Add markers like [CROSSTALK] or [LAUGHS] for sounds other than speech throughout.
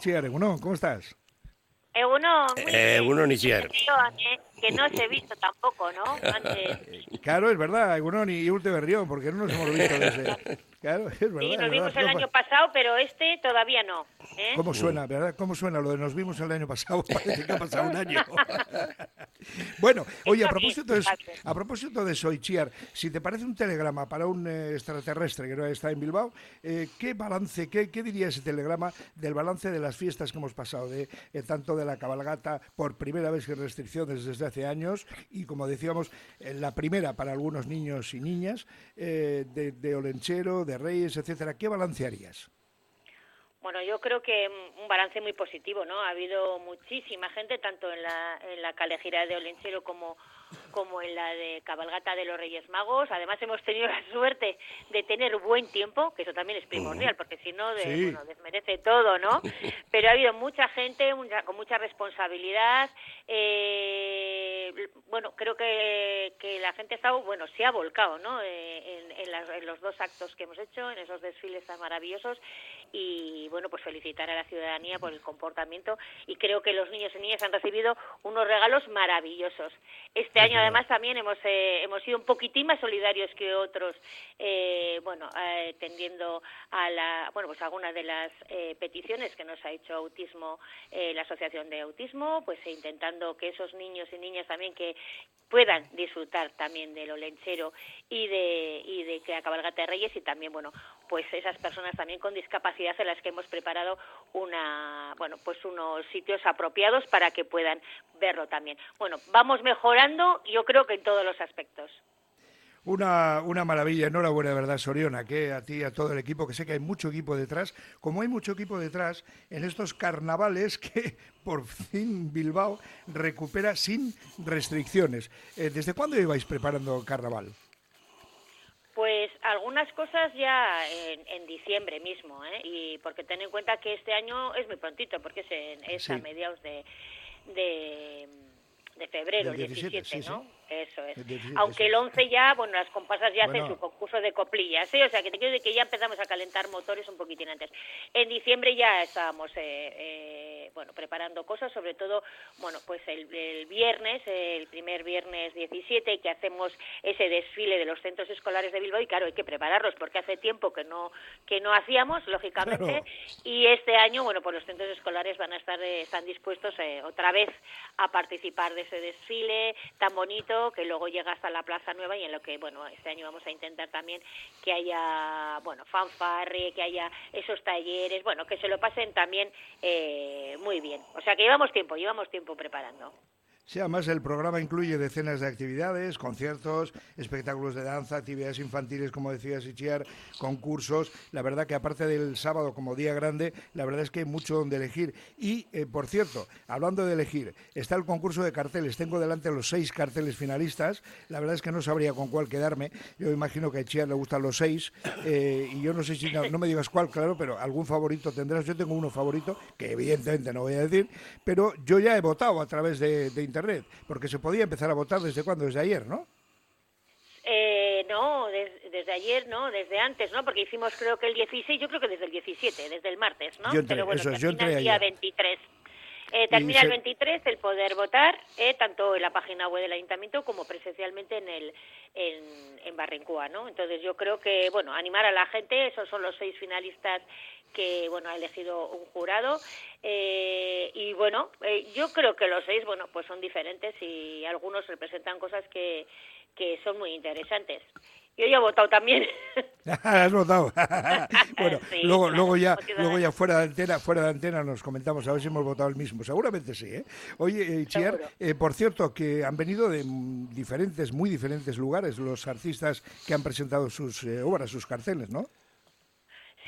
Chiar, ¿cómo estás? Eguno, eh, uno ni siquiera. Que no se he visto tampoco, ¿no? Claro, es verdad, Egunon y Ulte Berrión, porque no nos hemos visto desde... [LAUGHS] Claro, es verdad. Sí, nos vimos el año pasado, pero este todavía no. ¿Eh? ¿Cómo suena, verdad? ¿Cómo suena lo de nos vimos el año pasado? [LAUGHS] Parece que ha pasado un año. [LAUGHS] bueno, oye, a propósito, de, a propósito de Soichiar, si te parece un telegrama para un eh, extraterrestre que no está en Bilbao, eh, ¿qué balance, qué, qué, diría ese telegrama del balance de las fiestas que hemos pasado, de tanto de la cabalgata por primera vez sin restricciones desde hace años y, como decíamos, la primera para algunos niños y niñas, de, de Olenchero, de Reyes, etcétera, ¿qué balancearías? Bueno, yo creo que un balance muy positivo, ¿no? Ha habido muchísima gente, tanto en la, en la calejira de Olenchero como como en la de cabalgata de los Reyes Magos. Además hemos tenido la suerte de tener buen tiempo, que eso también es primordial, porque si no desmerece todo, ¿no? [LAUGHS] Pero ha habido mucha gente con mucha responsabilidad. Eh, bueno, creo que, que, la gente ha estado, bueno, se ha volcado, ¿no? Eh, en, en, los dos actos que hemos hecho, en esos desfiles tan maravillosos. Y bueno, pues felicitar a la ciudadanía por el comportamiento. Y creo que los niños y niñas han recibido unos regalos maravillosos. Este año además también hemos eh, hemos sido un poquitín más solidarios que otros, eh, bueno, eh, tendiendo a la, bueno, pues algunas de las peticiones que nos ha hecho Autismo, la Asociación de Autismo, pues intentando que esos niños y niñas también que puedan disfrutar también de lo lenchero y de y de que la cabalgata de Reyes y también, bueno, pues esas personas también con discapacidad en las que hemos preparado una, bueno, pues unos sitios apropiados para que puedan verlo también. Bueno, vamos mejorando, yo creo que en todos los aspectos. Una, una maravilla, enhorabuena, de verdad, Soriona, que a ti y a todo el equipo, que sé que hay mucho equipo detrás, como hay mucho equipo detrás en estos carnavales que [LAUGHS] por fin Bilbao recupera sin restricciones. Eh, ¿Desde cuándo ibais preparando carnaval? Pues algunas cosas ya en, diciembre mismo, ¿eh? y porque ten en cuenta que este año es muy prontito, porque es, a mediados de, de, febrero, el 17, ¿no? Eso es. Aunque el 11 ya, bueno, las compasas ya hacen su concurso de coplillas, ¿sí? O sea, que te quiero decir que ya empezamos a calentar motores un poquitín antes. En diciembre ya estábamos, eh, eh, bueno, preparando cosas, sobre todo, bueno, pues el, viernes, el primer viernes 17, que hacemos ese desfile de los centros escolares de Bilbao, y claro, hay que prepararlos, porque hace tiempo que no que no hacíamos, lógicamente, y este año, bueno, pues los centros escolares van a estar, eh, están dispuestos otra vez a participar de ese desfile tan bonito que luego llega hasta la Plaza Nueva y en lo que, bueno, este año vamos a intentar también que haya, bueno, fanfarre, que haya esos talleres, bueno, que se lo pasen también eh, muy bien. O sea que llevamos tiempo, llevamos tiempo preparando. Sí, además el programa incluye decenas de actividades, conciertos, espectáculos de danza, actividades infantiles, como decía Sichiar, concursos. La verdad que aparte del sábado como día grande, la verdad es que hay mucho donde elegir. Y, eh, por cierto, hablando de elegir, está el concurso de carteles. Tengo delante los seis carteles finalistas. La verdad es que no sabría con cuál quedarme. Yo imagino que a Chiar le gustan los seis. Eh, y yo no sé si, no, me digas cuál, claro, pero algún favorito tendrás. Yo tengo uno favorito, que evidentemente no voy a decir, pero yo ya he votado a través de, de Internet porque se podía empezar a votar desde cuándo, desde ayer, ¿no? Eh, no, desde ayer, no, desde antes, ¿no? Porque hicimos creo que el 16, yo creo que desde el 17, desde el martes, ¿no? Pero bueno, eso, yo el día 23. Eh, termina el 23 el poder votar, eh, tanto en la página web del ayuntamiento como presencialmente en el en, en Barrencúa, ¿no? Entonces yo creo que, bueno, animar a la gente, esos son los seis finalistas que, bueno, ha elegido un jurado eh, y bueno, eh, yo creo que los seis, bueno, pues son diferentes y algunos representan cosas que, que son muy interesantes. Yo ya he votado también. [LAUGHS] Has votado. [LAUGHS] bueno, luego, luego ya, luego ya fuera de antena, fuera de antena nos comentamos a ver si hemos votado el mismo. Seguramente sí, ¿eh? Oye, eh, Chiar, eh, por cierto, que han venido de diferentes, muy diferentes lugares los artistas que han presentado sus obras, sus carteles, ¿no?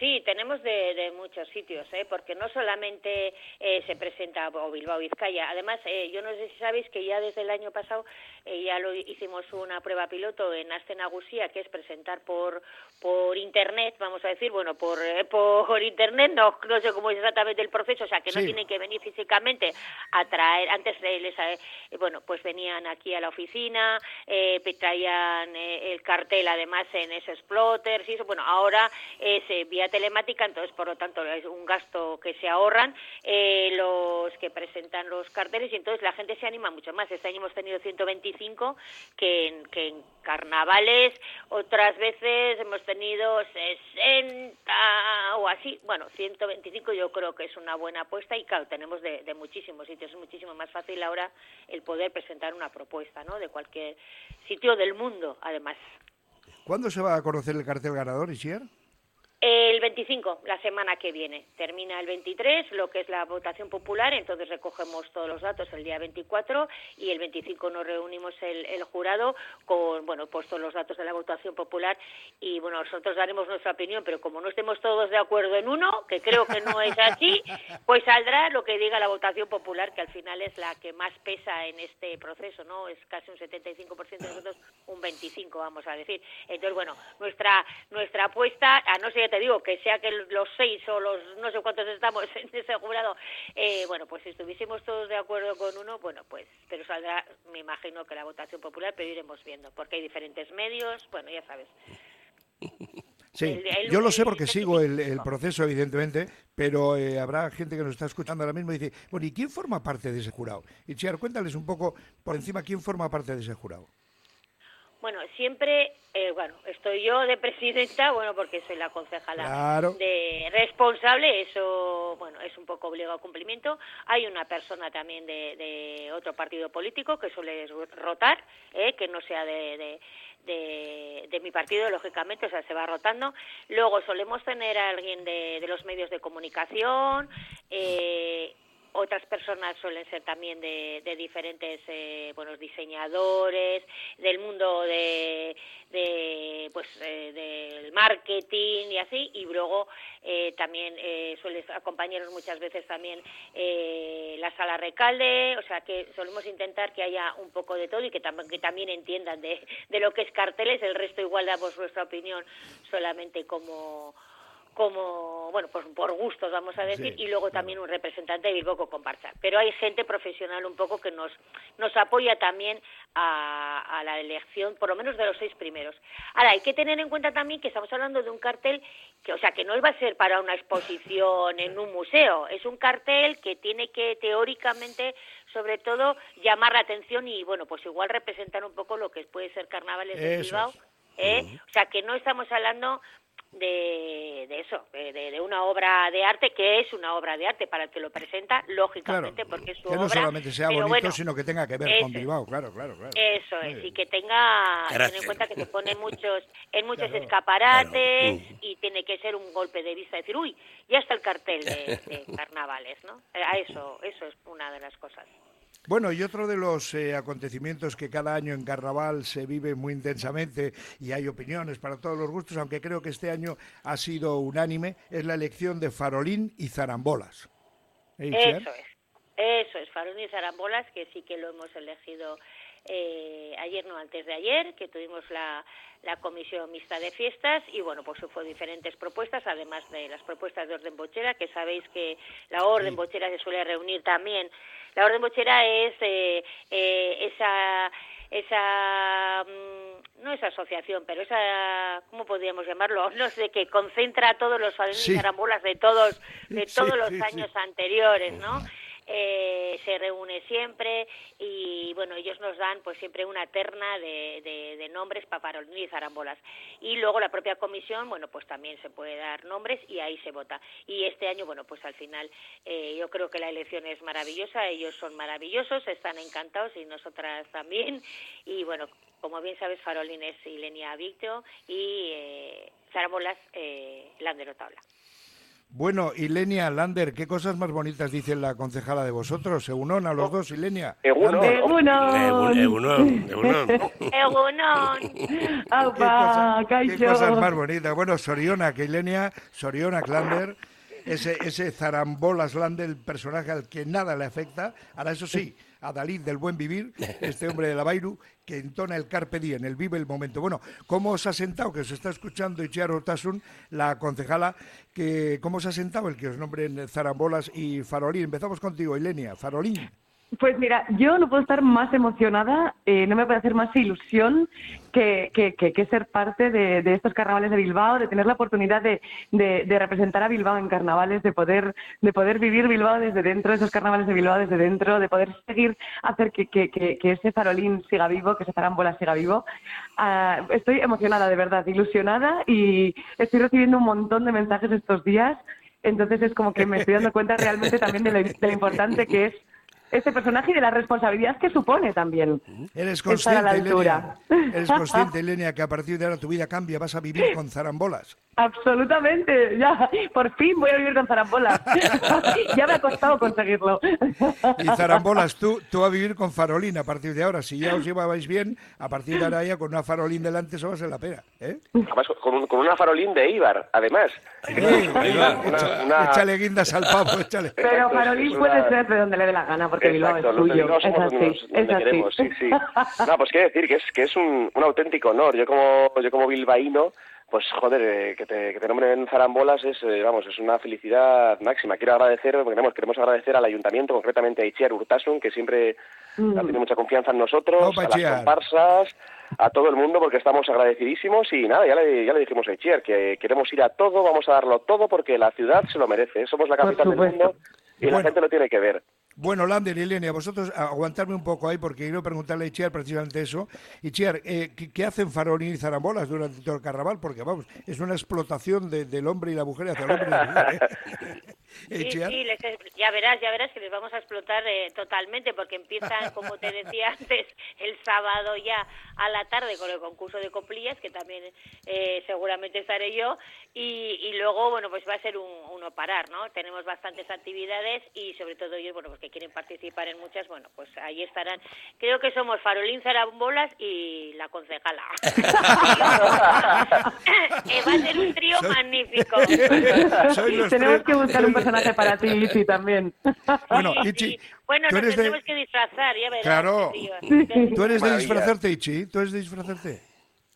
Sí, tenemos de, muchos sitios, ¿eh? porque no solamente eh, se presenta o Bilbao Vizcaya. Además, eh, yo no sé si sabéis que ya desde el año pasado eh, ya lo hicimos una prueba piloto en Astenagusía, que es presentar por por internet, vamos a decir, bueno, por por internet, no, no sé cómo es exactamente el proceso, o sea, que no tienen que venir físicamente a traer. Antes les, bueno, pues venían aquí a la oficina, traían el cartel además en esos plotters y eso. Bueno, ahora es vía telemática, entonces por lo tanto es un gasto que se ahorran eh, los que presentan los carteles y entonces la gente se anima mucho más. Este año hemos tenido 125 que en, que en carnavales, otras veces hemos tenido 60 o así, bueno, 125 yo creo que es una buena apuesta y claro, tenemos de, de muchísimos sitios, es muchísimo más fácil ahora el poder presentar una propuesta, ¿no? De cualquier sitio del mundo, además. ¿Cuándo se va a conocer el cartel ganador, Isier? El 25, la semana que viene. Termina el 23, lo que es la votación popular, entonces recogemos todos los datos el día 24 y el 25 nos reunimos el, el jurado con, bueno, pues todos los datos de la votación popular y, bueno, nosotros daremos nuestra opinión, pero como no estemos todos de acuerdo en uno, que creo que no es así, [LAUGHS] pues saldrá lo que diga la votación popular, que al final es la que más pesa en este proceso, ¿no? Es casi un 75% de nosotros, un 25% vamos a decir. Entonces, bueno, nuestra, nuestra apuesta, a no ser te digo, que sea que los seis o los no sé cuántos estamos [LAUGHS] en ese jurado, eh, bueno, pues si estuviésemos todos de acuerdo con uno, bueno, pues, pero saldrá, me imagino que la votación popular, pero iremos viendo, porque hay diferentes medios, bueno, ya sabes. [LAUGHS] Sí, yo lo sé porque sigo el, el proceso, evidentemente, pero eh, habrá gente que nos está escuchando ahora mismo y dice, bueno, ¿y quién forma parte de ese jurado? Y Chiar, cuéntales un poco por encima quién forma parte de ese jurado. Bueno, siempre, eh, bueno, estoy yo de presidenta, bueno, porque soy la concejala de responsable, eso, bueno, es un poco obligado a cumplimiento. Hay una persona también de, de otro partido político que suele rotar, eh, que no sea de, de, de, mi partido, lógicamente, o sea, se va rotando. Luego solemos tener a alguien de, de los medios de comunicación, eh, otras personas suelen ser también de, de diferentes eh, buenos diseñadores del mundo de, de pues eh, del marketing y así y luego eh, también eh, suele acompañarnos muchas veces también eh, la sala recalde o sea que solemos intentar que haya un poco de todo y que, tam que también entiendan de, de lo que es carteles el resto igual damos nuestra opinión solamente como como, bueno, pues por gustos, vamos a decir, Sí, y luego también un representante de Bilbo con comparsa. Pero hay gente profesional un poco que nos, nos apoya también a, a la elección, por lo menos de los seis primeros. Ahora, hay que tener en cuenta también que estamos hablando de un cartel que, o sea, que no va a ser para una exposición en un museo, es un cartel que tiene que teóricamente sobre todo llamar la atención y bueno pues igual representar un poco lo que puede ser carnavales de Bilbao. ¿eh? o sea que no estamos hablando de, de eso, de, de una obra de arte que es una obra de arte para el que lo presenta, lógicamente, porque es su que no obra. solamente sea bonito, bueno, sino que tenga que ver eso con Bilbao, claro, claro, claro. Eso Muy es, bien. y que tenga, ten en cuenta que se [LAUGHS] pone muchos, en muchos Claro. escaparates Claro. y tiene que ser un golpe de vista, decir, uy, ya está el cartel de, [LAUGHS] de carnavales, ¿no? Eh, A eso, eso es una de las cosas. Bueno, y otro de los eh, acontecimientos que cada año en Carnaval se vive muy intensamente y hay opiniones para todos los gustos, aunque creo que este año ha sido unánime, es la elección de Farolín y Zarambolas. ¿Eh? Eso es, eso es, Farón y Zarambolas, que sí que lo hemos elegido eh, ayer, no antes de ayer, que tuvimos la, la comisión mixta de fiestas y bueno, pues fue diferentes propuestas, además de las propuestas de orden bochera, que sabéis que la orden bochera se suele reunir también. La orden bochera es eh, eh, esa esa mm, no esa asociación, pero esa ¿cómo podríamos llamarlo? [LAUGHS] No sé, que concentra a todos los Sí. y zarambolas de todos de Sí, todos los sí. años anteriores, ¿no? Eh, se reúne siempre y bueno ellos nos dan pues siempre una terna de, de, de nombres y zarambolas. Y luego la propia comisión bueno pues también se puede dar nombres y ahí se vota. Y este año bueno pues al final eh, yo creo que la elección es maravillosa ellos son maravillosos están encantados y nosotras también. Y bueno como bien sabes Farolín es Ilenia Victo y eh, zarambolas eh, Landero Tabla Bueno, Ilenia, Lander, ¿qué cosas más bonitas dice la concejala de vosotros? Egunon a los dos, Ilenia. Egunon. Egunon. Egunon, Egunon. [LAUGHS] Egunon ¿Qué, cosa- qué cosas más bonitas? Bueno, Soriona, que Ilenia, Soriona, Lander, ese, ese Zarambolas Lander, el personaje al que nada le afecta. Ahora, eso sí, a Dalí del buen vivir, [LAUGHS] este hombre de la Bairu, que entona el carpe diem, el vive el momento. Bueno, ¿cómo os ha sentado, que os está escuchando Itziar Ortasun, la concejala, que cómo os ha sentado el que os nombren Zarambolas y Farolín? Empezamos contigo, Ilenia, Farolín. Pues mira, yo no puedo estar más emocionada, eh, no me puede hacer más ilusión que, que, que, ser parte de, de, estos carnavales de Bilbao, de tener la oportunidad de, de, representar a Bilbao en carnavales, de poder, de poder vivir Bilbao desde dentro, esos carnavales de Bilbao desde dentro, de poder seguir hacer que, que, ese farolín siga vivo, que ese farambola siga vivo. Uh, estoy emocionada, de verdad, ilusionada y estoy recibiendo un montón de mensajes estos días. Entonces es como que me estoy dando cuenta realmente también de lo, lo importante que es este personaje y de la responsabilidad que supone también. Eres consciente, Elenia, eres consciente, Elenia, que a partir de ahora tu vida cambia, vas a vivir con zarambolas. [LAUGHS] Absolutamente, ya, por fin voy a vivir con zarambolas. [LAUGHS] ya me ha costado conseguirlo. y [LAUGHS] zarambolas, tú, tú vas a vivir con farolín a partir de ahora. Si ya os llevabais bien, a partir de ahora ya con una farolín delante eso va a ser la pena. ¿eh? Además, con, con, una farolín de Ibar, además. Échale guindas al pavo, échale. Pero farolín puede ser de donde le dé la gana, porque Bilbao es suyo. Es así, es queremos, sí, sí. [LAUGHS] No, pues quiero decir que es, que es un, un auténtico honor. Yo como, yo como bilbaíno pues joder, eh, que te, que te nombren zarambolas es, eh, vamos, es una felicidad máxima. Quiero agradecer, queremos, queremos agradecer al ayuntamiento, concretamente a Itziar Urtasun, que siempre mm. ha tenido mucha confianza en nosotros, a las comparsas, a todo el mundo, porque estamos agradecidísimos y nada, ya le, ya le dijimos a Itziar que queremos ir a todo, vamos a darlo todo porque la ciudad se lo merece. Somos la capital del mundo y la gente lo tiene que ver. Bueno, Lander y Elenia, vosotros aguantarme un poco ahí porque quiero preguntarle a Ichiar precisamente eso. Ichiar, eh, ¿qué, hacen Farolín y Zarambolas durante todo el carnaval? Porque, vamos, es una explotación del hombre y la mujer hacia el hombre y la mujer. ¿eh? [LAUGHS] Sí, sí, ya verás, ya verás que les vamos a explotar eh, totalmente porque empiezan, [LAUGHS] como te decía antes, el sábado ya a la tarde con el concurso de coplillas, que también eh, seguramente estaré yo, y, luego, bueno, pues va a ser un, uno parar, ¿no? Tenemos bastantes actividades y sobre todo ellos, bueno, pues que quieren participar en muchas, bueno, pues ahí estarán. Creo que somos Farolín Zarambolas y la concejala. [LAUGHS] Eh, va a ser un trío magnífico. [LAUGHS] Tenemos que buscar un personaje [LAUGHS] para ti, Ichi, también. Bueno, Ichi, bueno, nos tenemos que disfrazar, ya verás. Claro. ¿Tú eres de disfrazarte, Ichi? ¿Tú eres de disfrazarte?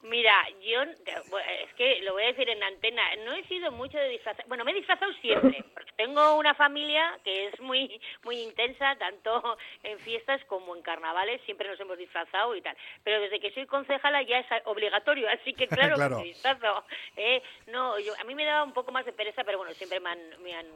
Mira, yo es que lo voy a decir en antena, no he sido mucho de disfrazar, bueno, me he disfrazado siempre, [LAUGHS] porque tengo una familia que es muy muy intensa, tanto en fiestas como en carnavales, siempre nos hemos disfrazado y tal, pero desde que soy concejala ya es obligatorio, así que [LAUGHS] claro, me disfrazo. ¿eh? No, yo, a mí me daba un poco más de pereza, pero bueno, siempre me han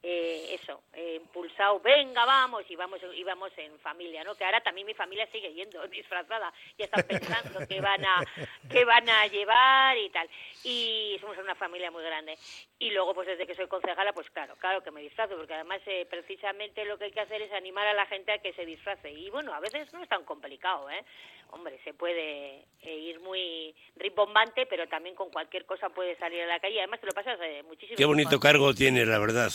eh, eso, eh, impulsado, venga, vamos, y vamos, íbamos en familia, ¿no? Que ahora también mi familia sigue yendo [LAUGHS] disfrazada, ya están pensando que van a, que van a llevar y tal. Y somos una familia muy grande. Y luego, pues desde que soy concejala, pues claro, claro que me disfrazo, porque además eh, precisamente lo que hay que hacer es animar a la gente a que se disfrace. Y bueno, a veces no es tan complicado, ¿eh? Hombre, se puede ir muy rimbombante, pero también con cualquier cosa puede salir a la calle. Además, te lo pasas muchísimo. Qué bonito cargo tiene, la verdad.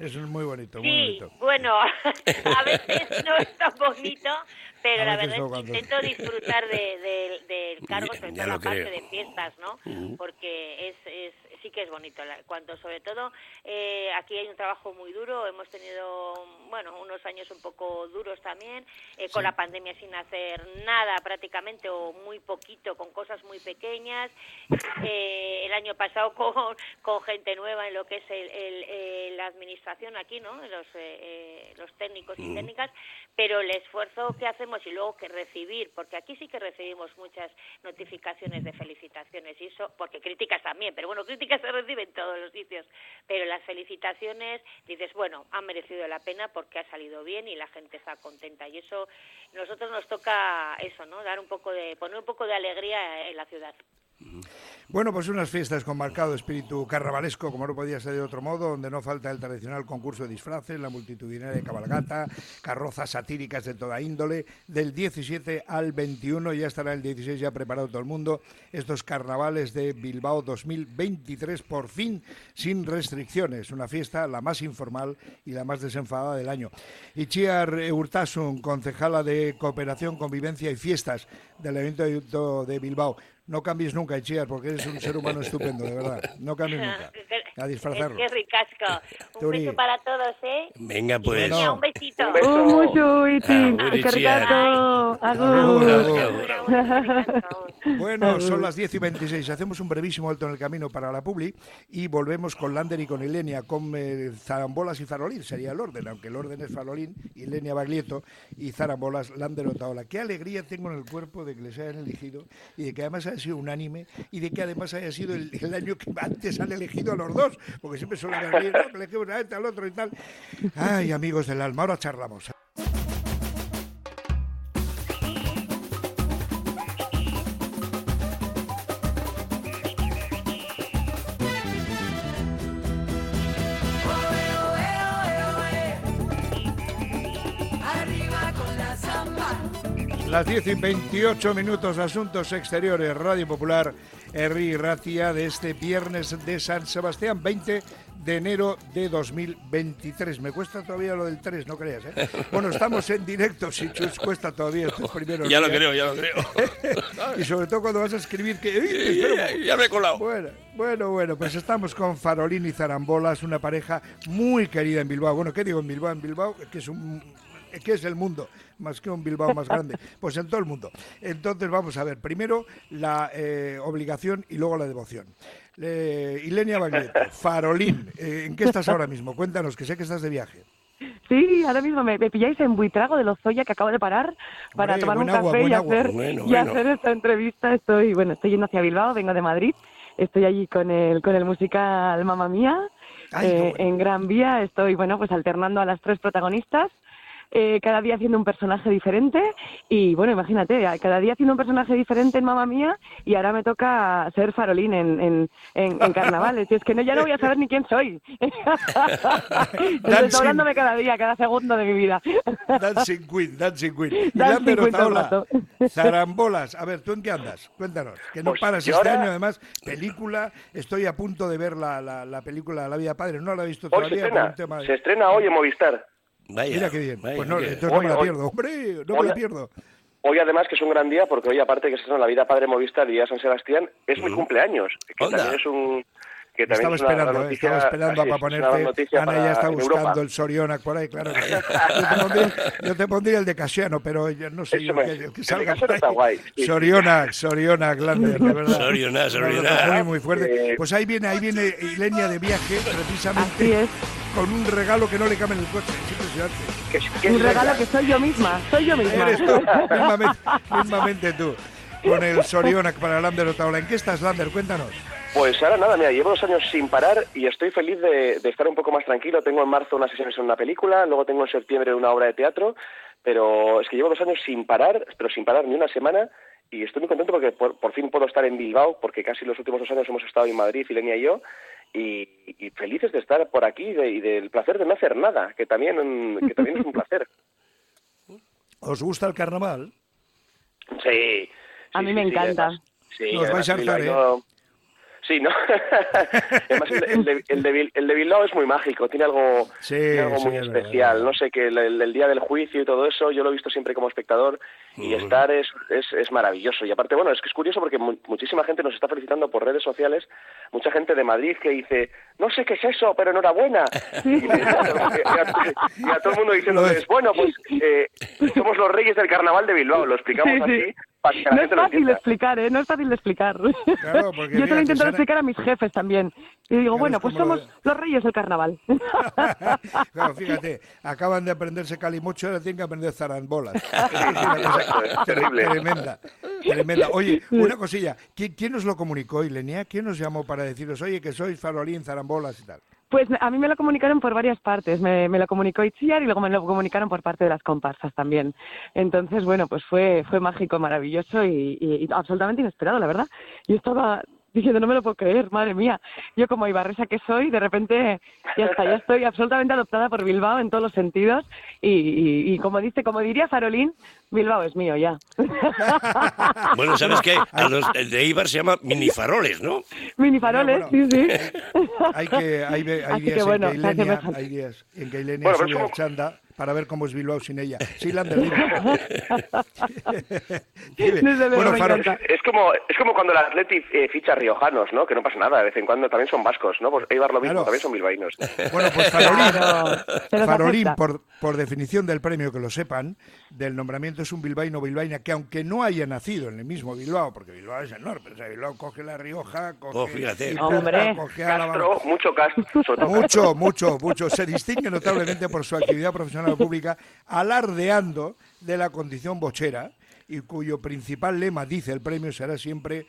Eso es muy bonito, muy bonito. bueno, [LAUGHS] a veces no es tan bonito, pero la verdad es que intento disfrutar del de, cargo, sobre todo la parte de fiestas, ¿no? Porque es, es, sí que es bonito. Cuando, sobre todo, eh, aquí hay un trabajo muy duro, hemos tenido, bueno, unos años un poco duros también, eh, con la pandemia sin hacer nada prácticamente o muy poquito, con cosas muy pequeñas. Eh, el año pasado con, con gente nueva en lo que es el, la administración aquí, ¿no? Los, los técnicos y técnicas, pero el esfuerzo que hacemos y luego que recibir, porque aquí sí que recibimos muchas notificaciones de felicitaciones y eso, porque críticas también, pero bueno, críticas se reciben en todos los sitios, pero las felicitaciones dices, bueno, han merecido la pena porque ha salido bien y la gente está contenta y eso nosotros nos toca eso, ¿no? Dar un poco de poner un poco de alegría en la ciudad. Bueno, pues unas fiestas con marcado espíritu carnavalesco, como no podía ser de otro modo, donde no falta el tradicional concurso de disfraces, la multitudinaria cabalgata, carrozas satíricas de toda índole. Del 17 al 21, ya estará el 16 ya preparado todo el mundo, estos carnavales de Bilbao 2023, por fin sin restricciones. Una fiesta la más informal y la más desenfadada del año. Ichiar Urtasun, concejala de Cooperación, Convivencia y Fiestas del Ayuntamiento de Bilbao. No cambies nunca, Ichiar, porque eres un ser humano estupendo, de verdad. No cambies nunca. [LAUGHS] A disfrazarlo. Qué ricasco. Un beso para todos, ¿eh? Venga, pues. un besito. Un beso. Un Iti. Bueno, son las 10 y 26. Hacemos un brevísimo alto en el camino para la Publi y volvemos con Lander y con Ilenia, con eh, Zarambolas y Farolín. Sería el orden, aunque el orden es Farolín, Ilenia Baglietto y Zarambolas, Lander Otaola. Qué alegría tengo en el cuerpo de que les hayan elegido y de que además haya sido unánime y de que además haya sido el, año que antes han elegido a los dos, porque siempre suelen elegir, ¿no? que elegimos a este, al otro y tal. Ay, amigos del alma, ahora charlamos. Las 10 y 28 minutos, Asuntos Exteriores, Radio Popular, Herri Racia, de este viernes de San Sebastián, 20 de enero de 2023. Me cuesta todavía lo del 3, no creas, ¿eh? Bueno, estamos en directo, si chus cuesta todavía estos [LAUGHS] primeros Ya lo creo, ya lo creo. [LAUGHS] y sobre todo cuando vas a escribir que... ya, me he colado. Bueno, bueno, bueno, pues estamos con Farolín y Zarambolas, una pareja muy querida en Bilbao. Bueno, ¿qué digo en Bilbao? En Bilbao, que es un [LAUGHS] que es el mundo, más que un Bilbao más grande, pues en todo el mundo. Entonces vamos a ver, primero la eh, obligación y luego la devoción. Eh, Ilenia Baglietto, [LAUGHS] Farolín, eh, ¿en qué estás ahora mismo? Cuéntanos, que sé que estás de viaje. Sí, ahora mismo me, pilláis en Buitrago de Lozoya, que acabo de parar para tomar un café y, hacer, y hacer esta entrevista. Estoy, bueno, estoy yendo hacia Bilbao, vengo de Madrid, estoy allí con el, con el musical Mamma Mía. En Gran Vía estoy, bueno, pues alternando a las tres protagonistas eh, cada día haciendo un personaje diferente y bueno, imagínate, cada día haciendo un personaje diferente en Mamá Mía y ahora me toca ser farolín en, en, en, carnavales. Y es que no, ya no voy a saber ni quién soy. [LAUGHS] Estoy hablándome cada día, cada segundo de mi vida. Dancing Queen, Dancing Queen. Dancing Queen Zarambolas. A ver, ¿tú en qué andas? Cuéntanos. Que no pues paras este año, además, película. Estoy a punto de ver la, la, la película La vida padre. No la he visto todavía. Se estrena hoy en Movistar. Mira qué bien. pues no, entonces no me la pierdo, hombre, no me la pierdo. Hoy además que es un gran día porque hoy aparte que se en la vida Padre Movistar y día San Sebastián es mi cumpleaños, que también es un que estaba esperando, eh, estaba esperando para ponerte. Ana ya está buscando el Sorionac por ahí, claro. Que yo, te pondría, el de Casiano, pero yo no sé, yo, que, que, salga por ahí. Sorionac, Sorionac, Lander, de verdad. [LAUGHS] Sorionac, Sorionac. Muy, muy fuerte. Pues ahí viene, ahí viene Ilenia de viaje, precisamente con un regalo que no le cabe en el coche. Un regalo que soy yo misma, soy yo misma. Eres tú, [LAUGHS] mismamente, tú. Con el Sorionac para Lander Otaola. ¿En qué estás, Lander? Cuéntanos. Pues ahora nada, mira, llevo dos años sin parar y estoy feliz de, estar un poco más tranquilo. Tengo en marzo unas sesiones en una película, luego tengo en septiembre una obra de teatro, pero es que llevo dos años sin parar, pero sin parar ni una semana y estoy muy contento porque por, fin puedo estar en Bilbao, porque casi los últimos dos años hemos estado en Madrid, Ilenia y yo, y, felices de estar por aquí y, del placer de no hacer nada, que también, que también es un placer. [LAUGHS] ¿Os gusta el carnaval? Sí. a mí me encanta. sí, Nos vais a ¿eh? Sí, ¿no? Además, el, de, el, de, el, de, Bilbao es muy mágico, tiene algo, algo muy especial. No sé, que el, día del juicio y todo eso, yo lo he visto siempre como espectador y estar es, es, es, maravilloso. Y aparte, bueno, es que es curioso porque muchísima gente nos está felicitando por redes sociales, mucha gente de Madrid que dice, no sé qué es eso, pero enhorabuena. y, a, todo el mundo diciéndoles, bueno, pues eh, somos los reyes del carnaval de Bilbao, lo explicamos así no es fácil de explicar, ¿eh? No es fácil de explicar. [LAUGHS] Yo te lo intento explicar a mis jefes también. Y digo, bueno, pues somos los reyes del carnaval. [LAUGHS] [LAUGHS] claro, fíjate, acaban de aprenderse calimocho, ahora tienen que aprender zarambolas. terrible. Tremenda, tremenda. Oye, una cosilla, ¿quién, ¿quién nos lo comunicó, Ilenia? ¿Quién nos llamó para deciros, oye, que sois farolín, zarambolas y tal? Pues a mí me lo comunicaron por varias partes. Me, lo comunicó Itziar y luego me lo comunicaron por parte de las comparsas también. Entonces, bueno, pues fue, fue mágico, maravilloso y, y absolutamente inesperado, la verdad. Yo estaba diciendo, no me lo puedo creer, madre mía. Yo como ibarresa que soy, de repente ya está, ya estoy absolutamente adoptada por Bilbao en todos los sentidos y, como dice, como diría Farolín, Bilbao es mío ya. [LAUGHS] Bueno, ¿sabes qué? A los de Ibar se llama minifaroles, ¿no? Minifaroles, sí, sí. Hay, que, hay, días, en que Ilenia, hay días en que Ilenia sube chanda para ver cómo es Bilbao sin ella. Sí. Desde luego, [LAUGHS] bueno, Faro. Es como, es como cuando el Atleti eh, ficha riojanos, ¿no? Que no pasa nada, de vez en cuando también son vascos, ¿no? Pues Eibar lo mismo, Claro. también son bilbaínos. bueno, pues Farolín, Claro, Farolín, por, por definición del premio, que lo sepan, del nombramiento es un bilbaíno bilbaína que aunque no haya nacido en el mismo Bilbao, porque Bilbao es enorme, pero o sea, Bilbao coge La Rioja, coge Oh, fíjate. Guipúzcoa, Hombre. coge Castro, mucho Castro. Mucho, mucho, mucho. Se distingue notablemente por su actividad profesional pública, alardeando de la condición bochera y cuyo principal lema, dice el premio, será siempre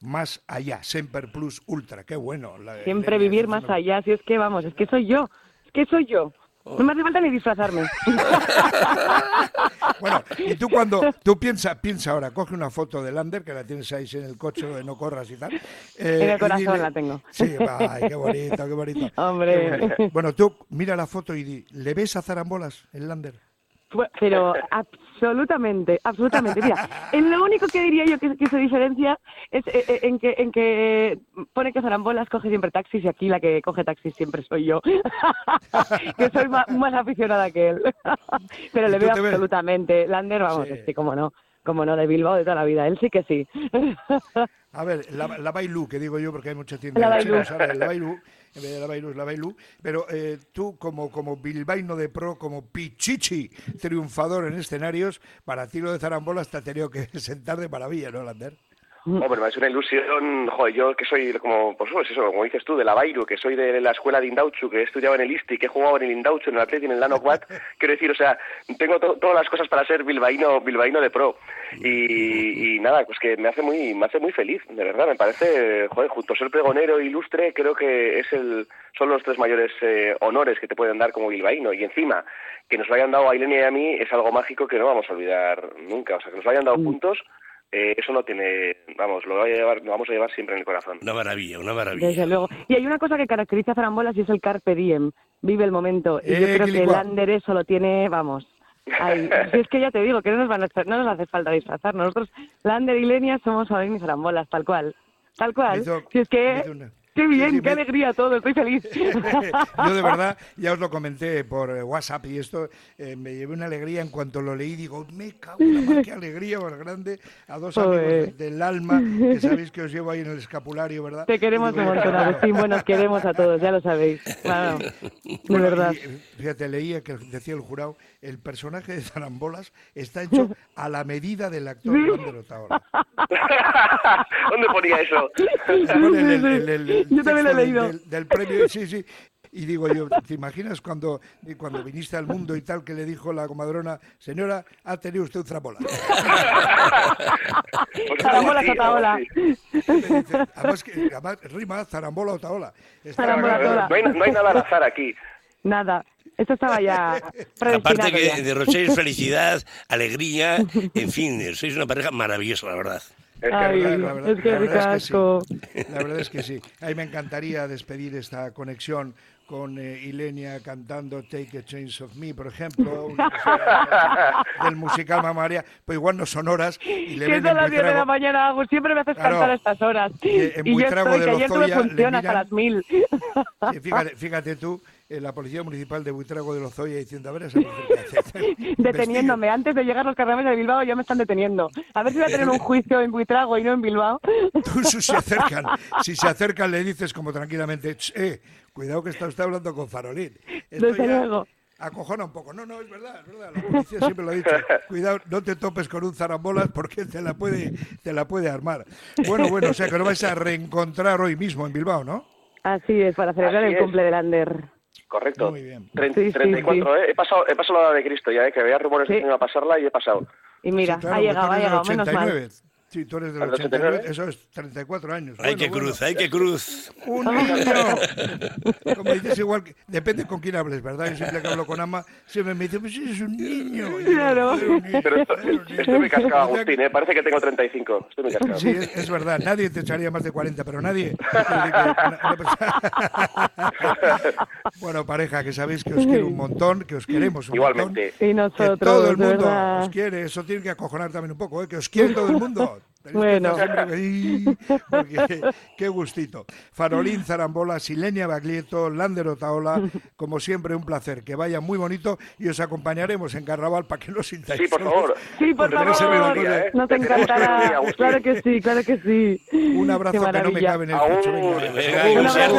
más allá, Semper Plus Ultra. Qué bueno. la- Siempre la- vivir más allá, si es que vamos, es que soy yo, es que soy yo. No me hace falta ni disfrazarme. [LAUGHS] Bueno, y tú cuando, [LAUGHS] tú piensa, piensa ahora, coge una foto de Lander, que la tienes ahí en el coche donde no corras y tal. eh, En el corazón la tengo. Sí, ay, qué bonito, qué bonito. [LAUGHS] Hombre. Qué bonito. Bueno, tú mira la foto y di, ¿le ves a zarambolas el Lander? Pero absolutamente, absolutamente. Mira, en lo único que diría yo que, que se diferencia es eh, eh, en que, en que pone que Zarambolas coge siempre taxis y aquí la que coge taxis siempre soy yo. [LAUGHS] que soy más, más aficionada que él. [LAUGHS] Pero ¿Y le veo absolutamente. Lander, vamos, Sí. es que como no, como no, de Bilbao de toda la vida. Él sí que sí. A ver, la, la Bailú, que digo yo porque hay mucha tienda La ¿sabes? La Bailú, en vez de la Bailú es la Bailú. Pero eh, tú, como, como bilbaíno de pro, como pichichi triunfador en escenarios, para ti lo de Zarambolas te ha tenido que [LAUGHS] sentar de maravilla, ¿no, Lander? Hombre, es una ilusión, joder, yo que soy como, pues pues eso, como dices tú, de la Bairu, que soy de la escuela de Indauchu, que he estudiado en el ISTI, que he jugado en el Indauchu, en el Atleti, en el Lanoquat, [LAUGHS] quiero decir, o sea, tengo to- todas las cosas para ser bilbaíno, bilbaíno de pro. Y, y nada, pues que me hace muy, me hace muy feliz, de verdad, me parece, joder, junto a ser pregonero e ilustre, creo que es el, son los tres mayores eh, honores que te pueden dar como bilbaíno. Y encima, que nos lo hayan dado a Ilenia y a mí es algo mágico que no vamos a olvidar nunca, o sea, que nos lo hayan dado puntos. Eh, eso no tiene, vamos, lo, voy a llevar, lo vamos a llevar siempre en el corazón. Una maravilla, una maravilla. Desde luego. Y hay una cosa que caracteriza a Zarambolas y es el carpe diem. Vive el momento. Y yo Eh, creo que Quilicua. Lander eso lo tiene, vamos. Ay, [LAUGHS] si es que ya te digo que no nos, van a hacer- no nos hace falta disfrazar. Nosotros, Lander y Lenia, somos Fabián y Zarambolas, tal cual. Tal cual. Hizo- si es que... una- Qué bien, Sí, sí, qué me- alegría todo, estoy feliz. [LAUGHS] Yo de verdad, ya os lo comenté por WhatsApp y esto eh, me llevé una alegría en cuanto lo leí. Digo, me cago en la mar, qué alegría más grande a dos amigos de- del alma que sabéis que os llevo ahí en el escapulario, ¿verdad? Te queremos Y un digo, montón. Agustín. Bueno, os queremos a todos, ya lo sabéis. Claro, de verdad. y, eh, fíjate, leía que decía el jurado, el personaje de Zarambolas está hecho a la medida del actor Lander Otaola. [LAUGHS] [LAUGHS] ¿Dónde ponía eso? Pone el- el- el- el Yo también lo he leído. Del, del premio, sí, sí. Y digo yo, ¿te imaginas cuando, cuando viniste al mundo y tal que le dijo la comadrona, señora, ha tenido usted un tramola? Zarambola, dice, además, que, además rima zarambola o taola. Zarambola, Otaola. No hay, no hay nada al azar aquí. Nada, esto estaba ya Aparte que ya. derrocháis felicidad, [LAUGHS] alegría, en fin, sois una pareja maravillosa, la verdad. Es que Ay, La verdad- es que la verdad es que ricasco. sí. La verdad es que sí. A mí me encantaría despedir esta conexión con eh, Ilenia cantando Take a Change of Me, por ejemplo, [LAUGHS] del musical Mamma María, pues igual no son horas y le Que ven son en las 10 de la mañana, Agus. Siempre me haces Claro. cantar a estas horas. Y en Y yo estoy, de que ayer le función hasta las mil. [LAUGHS] Sí, fíjate, fíjate tú, eh, la Policía Municipal de Buitrago de Lozoya diciendo, a ver esa. [LAUGHS] Deteniéndome. Antes de llegar los carnavales de Bilbao ya me están deteniendo. A ver si voy a tener un juicio en Buitrago y no en Bilbao. Tú, si se acercan, si se acercan le dices como tranquilamente, "Ch, eh, cuidado que está usted hablando con Farolín. Esto Desde ya luego. Acojona un poco. No, no, es verdad, es verdad. La policía siempre lo ha dicho. [LAUGHS] Cuidado, no te topes con un zarambolas porque te la puede, te la puede armar. Bueno, bueno, o sea que lo vais a reencontrar hoy mismo en Bilbao, ¿no? Así es, para celebrar Así el es. cumple de Lander. Correcto. Muy bien. Tren- Sí, sí, 34, ¿eh? He pasado, he pasado la de Cristo ya, ¿eh? Que había rumores de que iba a pasarla y he pasado. Y mira, Sí, claro, ha llegado, ha del llegado, menos mal. 89. Sí, tú eres del ¿Al del 89, 89? eso es 34 años. Hay Bueno, que bueno. cruz, hay que cruz. Un niño. Como dices, igual que. Depende con quién hables, ¿verdad? Yo siempre que hablo con Ama, siempre me dice, pues eres un niño. Y yo, Claro. "Joder, un niño, Pero esto- joder, un niño". estoy muy cascado, Agustín, ¿eh? Parece que tengo 35. Estoy muy cascado. Sí, es, es verdad, nadie te echaría más de 40, pero nadie. [LAUGHS] Bueno, pareja, que sabéis que os quiero un montón, que os queremos un Igualmente. Y montón. nosotros, Que todo el mundo verdad. os quiere, eso tiene que acojonar también un poco, ¿eh? que os quiere todo el mundo. Bueno. [LAUGHS] Porque, qué gustito. Farolín Zarambola, Silenia Baglietto, Lander Otaola, como siempre, un placer. Que vaya muy bonito y os acompañaremos en Carnaval para que lo sintáis. Sí, por [LAUGHS] favor. Sí, por Porque no favor. ocurre. Nos encantará. Claro que sí, claro que sí. Un abrazo que no me cabe en el pecho. Venga. Un abrazo,